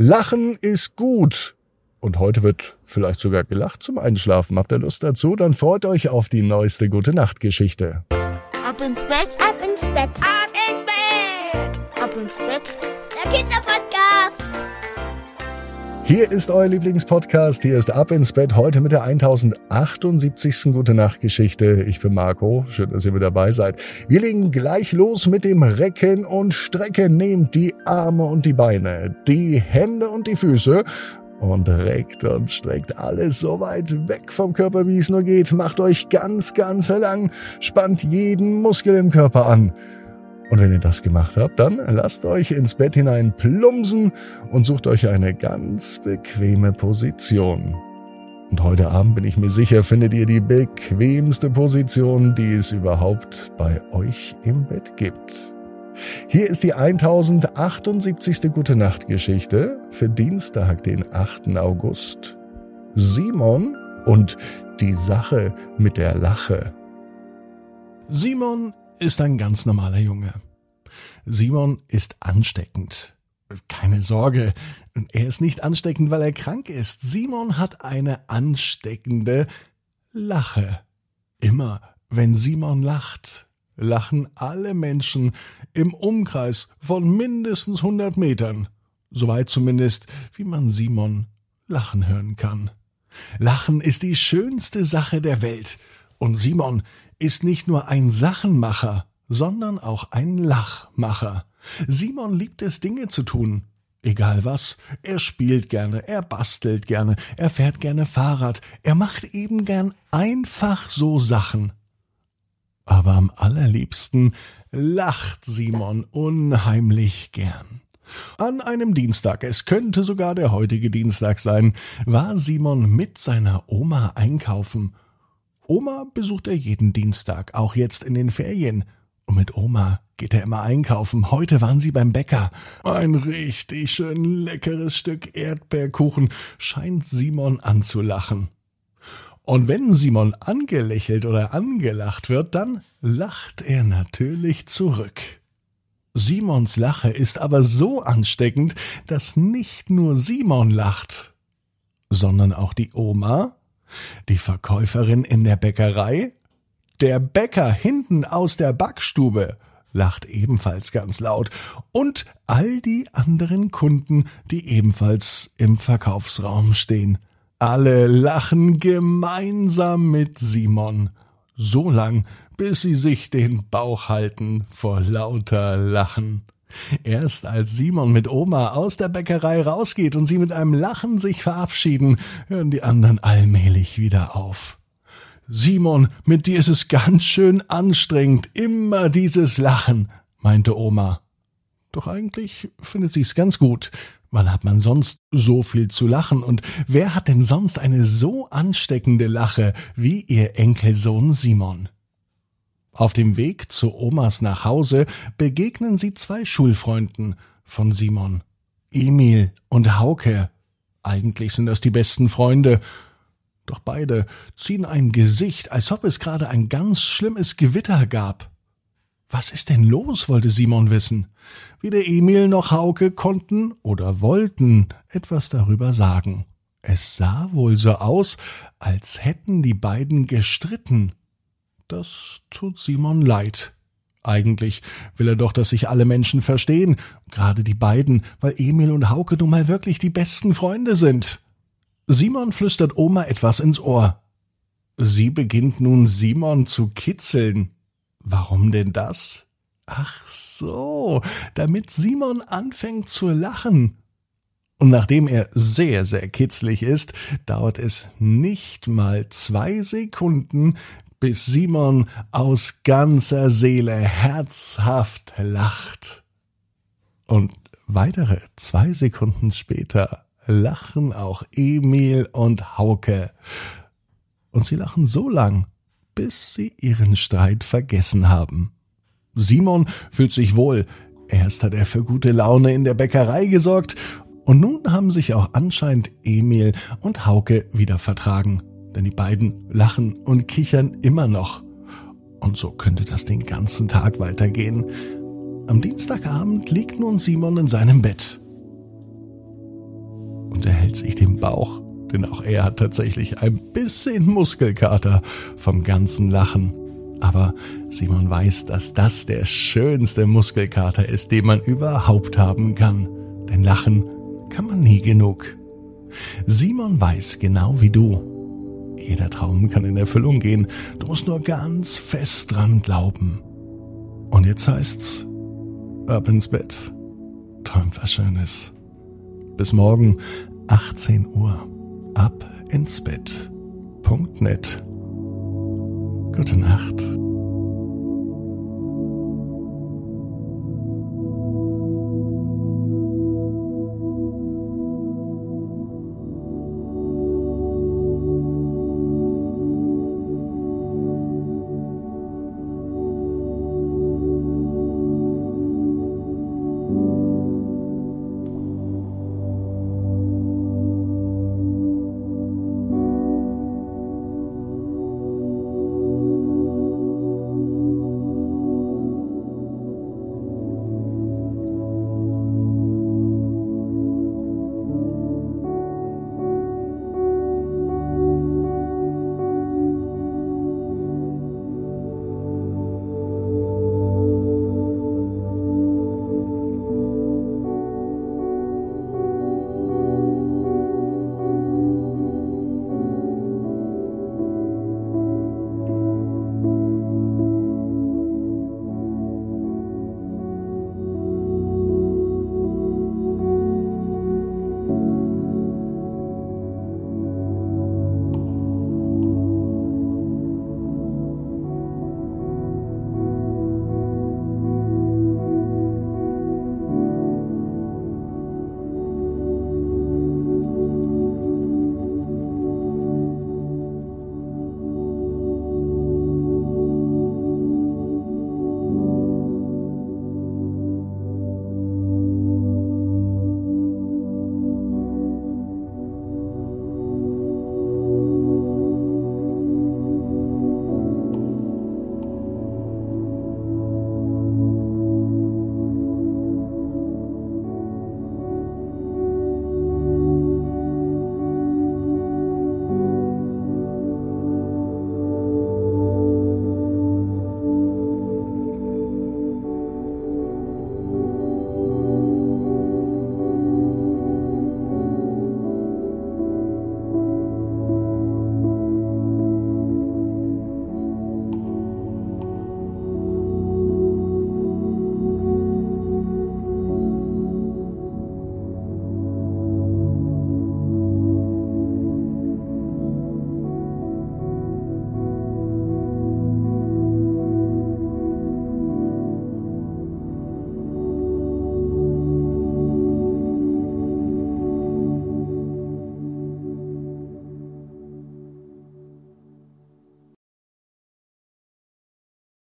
Lachen ist gut. Und heute wird vielleicht sogar gelacht zum Einschlafen. Habt ihr Lust dazu? Dann freut euch auf die neueste Gute Nacht Geschichte. Ab ins Bett, ab ins Bett, ab ins Bett, ab ins Bett. Der Kinderpodcast. Hier ist euer Lieblingspodcast. Hier ist Ab ins Bett heute mit der 1078. Gute Nacht Geschichte. Ich bin Marco. Schön, dass ihr mit dabei seid. Wir legen gleich los mit dem Recken und Strecken. Nehmt die Arme und die Beine, die Hände und die Füße und reckt und streckt alles so weit weg vom Körper, wie es nur geht. Macht euch ganz, ganz lang, spannt jeden Muskel im Körper an. Und wenn ihr das gemacht habt, dann lasst euch ins Bett hinein plumpsen und sucht euch eine ganz bequeme Position. Und heute Abend bin ich mir sicher, findet ihr die bequemste Position, die es überhaupt bei euch im Bett gibt. Hier ist die 1078. Gute Nacht Geschichte für Dienstag, den 8. August. Simon und die Sache mit der Lache. Simon ist ein ganz normaler Junge. Simon ist ansteckend. Keine Sorge, er ist nicht ansteckend, weil er krank ist. Simon hat eine ansteckende Lache. Immer wenn Simon lacht, lachen alle Menschen im Umkreis von mindestens 100 Metern, soweit zumindest, wie man Simon lachen hören kann. Lachen ist die schönste Sache der Welt, und Simon ist nicht nur ein Sachenmacher, sondern auch ein Lachmacher. Simon liebt es, Dinge zu tun. Egal was, er spielt gerne, er bastelt gerne, er fährt gerne Fahrrad, er macht eben gern einfach so Sachen. Aber am allerliebsten lacht Simon unheimlich gern. An einem Dienstag, es könnte sogar der heutige Dienstag sein, war Simon mit seiner Oma einkaufen. Oma besucht er jeden Dienstag, auch jetzt in den Ferien. Und mit Oma geht er immer einkaufen. Heute waren sie beim Bäcker. Ein richtig schön leckeres Stück Erdbeerkuchen scheint Simon anzulachen. Und wenn Simon angelächelt oder angelacht wird, dann lacht er natürlich zurück. Simons Lache ist aber so ansteckend, dass nicht nur Simon lacht, sondern auch die Oma, die Verkäuferin in der Bäckerei, der Bäcker hinten aus der Backstube lacht ebenfalls ganz laut und all die anderen Kunden, die ebenfalls im Verkaufsraum stehen. Alle lachen gemeinsam mit Simon, so lang, bis sie sich den Bauch halten vor lauter Lachen. Erst als Simon mit Oma aus der Bäckerei rausgeht und sie mit einem Lachen sich verabschieden, hören die anderen allmählich wieder auf. Simon, mit dir ist es ganz schön anstrengend, immer dieses Lachen, meinte Oma. Doch eigentlich findet sie's ganz gut. Wann hat man sonst so viel zu lachen und wer hat denn sonst eine so ansteckende Lache wie ihr Enkelsohn Simon? Auf dem Weg zu Omas nach Hause begegnen sie zwei Schulfreunden von Simon. Emil und Hauke. Eigentlich sind das die besten Freunde. Doch beide ziehen ein Gesicht, als ob es gerade ein ganz schlimmes Gewitter gab. Was ist denn los? wollte Simon wissen. Weder Emil noch Hauke konnten oder wollten etwas darüber sagen. Es sah wohl so aus, als hätten die beiden gestritten. Das tut Simon leid. Eigentlich will er doch, dass sich alle Menschen verstehen, gerade die beiden, weil Emil und Hauke nun mal wirklich die besten Freunde sind. Simon flüstert Oma etwas ins Ohr. Sie beginnt nun Simon zu kitzeln. Warum denn das? Ach so, damit Simon anfängt zu lachen. Und nachdem er sehr, sehr kitzlig ist, dauert es nicht mal zwei Sekunden, bis Simon aus ganzer Seele herzhaft lacht. Und weitere zwei Sekunden später lachen auch Emil und Hauke. Und sie lachen so lang, bis sie ihren Streit vergessen haben. Simon fühlt sich wohl. Erst hat er für gute Laune in der Bäckerei gesorgt und nun haben sich auch anscheinend Emil und Hauke wieder vertragen. Denn die beiden lachen und kichern immer noch. Und so könnte das den ganzen Tag weitergehen. Am Dienstagabend liegt nun Simon in seinem Bett. Hält sich den Bauch, denn auch er hat tatsächlich ein bisschen Muskelkater vom ganzen Lachen. Aber Simon weiß, dass das der schönste Muskelkater ist, den man überhaupt haben kann. Denn Lachen kann man nie genug. Simon weiß genau wie du. Jeder Traum kann in Erfüllung gehen. Du musst nur ganz fest dran glauben. Und jetzt heißt's, ab ins Bett. Träumt was Schönes. Bis morgen, 18 Uhr. Ab ins Bett. Punkt net. Gute Nacht.